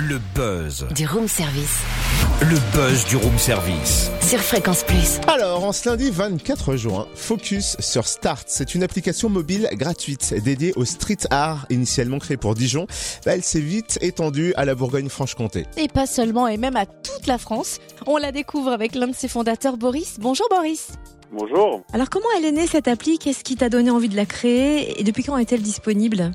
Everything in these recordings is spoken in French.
Le buzz. Du room service. Le buzz du room service. Sur Fréquence Plus. Alors, en ce lundi 24 juin, focus sur Start. C'est une application mobile gratuite dédiée au street art, initialement créée pour Dijon. Bah, elle s'est vite étendue à la Bourgogne-Franche-Comté. Et pas seulement, et même à toute la France. On la découvre avec l'un de ses fondateurs, Boris. Bonjour Boris. Bonjour. Alors comment elle est née cette appli? Qu'est-ce qui t'a donné envie de la créer? Et depuis quand est-elle disponible?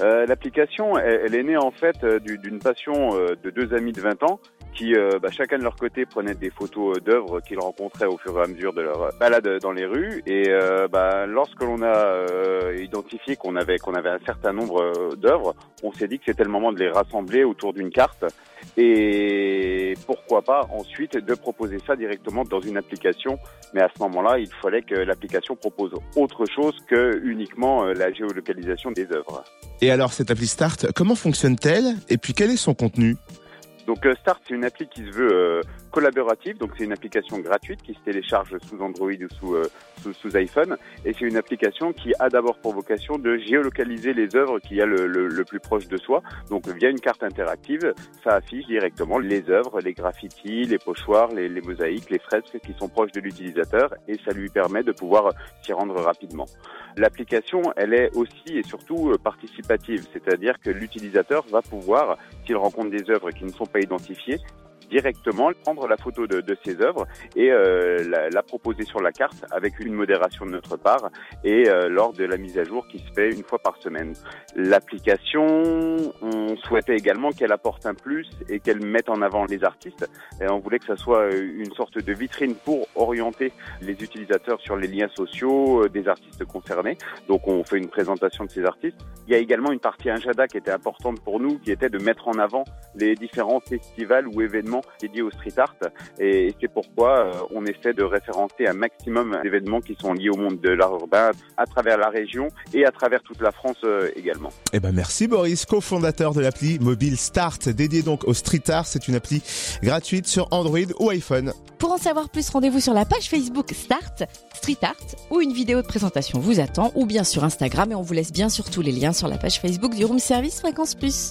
Euh, L'application, elle, elle est née en fait euh, du- d'une passion euh, de deux amis de 20 ans qui, euh, bah, chacun de leur côté, prenaient des photos d'œuvres qu'ils rencontraient au fur et à mesure de leur balade dans les rues. Et euh, bah, lorsque l'on a euh, identifié qu'on avait qu'on avait un certain nombre d'œuvres, on s'est dit que c'était le moment de les rassembler autour d'une carte. Et pourquoi pas ensuite de proposer ça directement dans une application. Mais à ce moment-là, il fallait que l'application propose autre chose que uniquement euh, la géolocalisation des œuvres. Et alors, cette appli Start, comment fonctionne-t-elle? Et puis, quel est son contenu? Donc euh, Start, c'est une appli qui se veut euh, collaborative, donc c'est une application gratuite qui se télécharge sous Android ou sous, euh, sous, sous iPhone, et c'est une application qui a d'abord pour vocation de géolocaliser les œuvres qu'il y a le, le, le plus proche de soi. Donc via une carte interactive, ça affiche directement les œuvres, les graffitis, les pochoirs, les, les mosaïques, les fresques qui sont proches de l'utilisateur, et ça lui permet de pouvoir s'y rendre rapidement. L'application, elle est aussi et surtout euh, participative, c'est-à-dire que l'utilisateur va pouvoir, s'il rencontre des œuvres qui ne sont pas identifiées, directement prendre la photo de, de ces œuvres et euh, la, proposer sur la carte avec une modération de notre part et euh, lors de la mise à jour qui se fait une fois par semaine. L'application, on souhaitait également qu'elle apporte un plus et qu'elle mette en avant les artistes. Et on voulait que ça soit euh, une sorte de vitrine pour orienter les utilisateurs sur les liens sociaux euh, des artistes concernés. Donc on fait une présentation de ces artistes. Il y a également une partie agenda qui était importante pour nous, qui était de mettre en avant les différents festivals ou événements dédiés au street art. Et c'est pourquoi euh, on essaie de référencer un maximum d'événements qui sont liés au monde de l'art urbain à travers la région et à travers toute la France également. Eh ben, merci Boris, cofondateur l'appli mobile Start, dédiée donc au street art. C'est une appli gratuite sur Android ou iPhone. Pour en savoir plus, rendez-vous sur la page Facebook Start, Street Art, où une vidéo de présentation vous attend, ou bien sur Instagram, et on vous laisse bien sûr tous les liens sur la page Facebook du room service Fréquence Plus.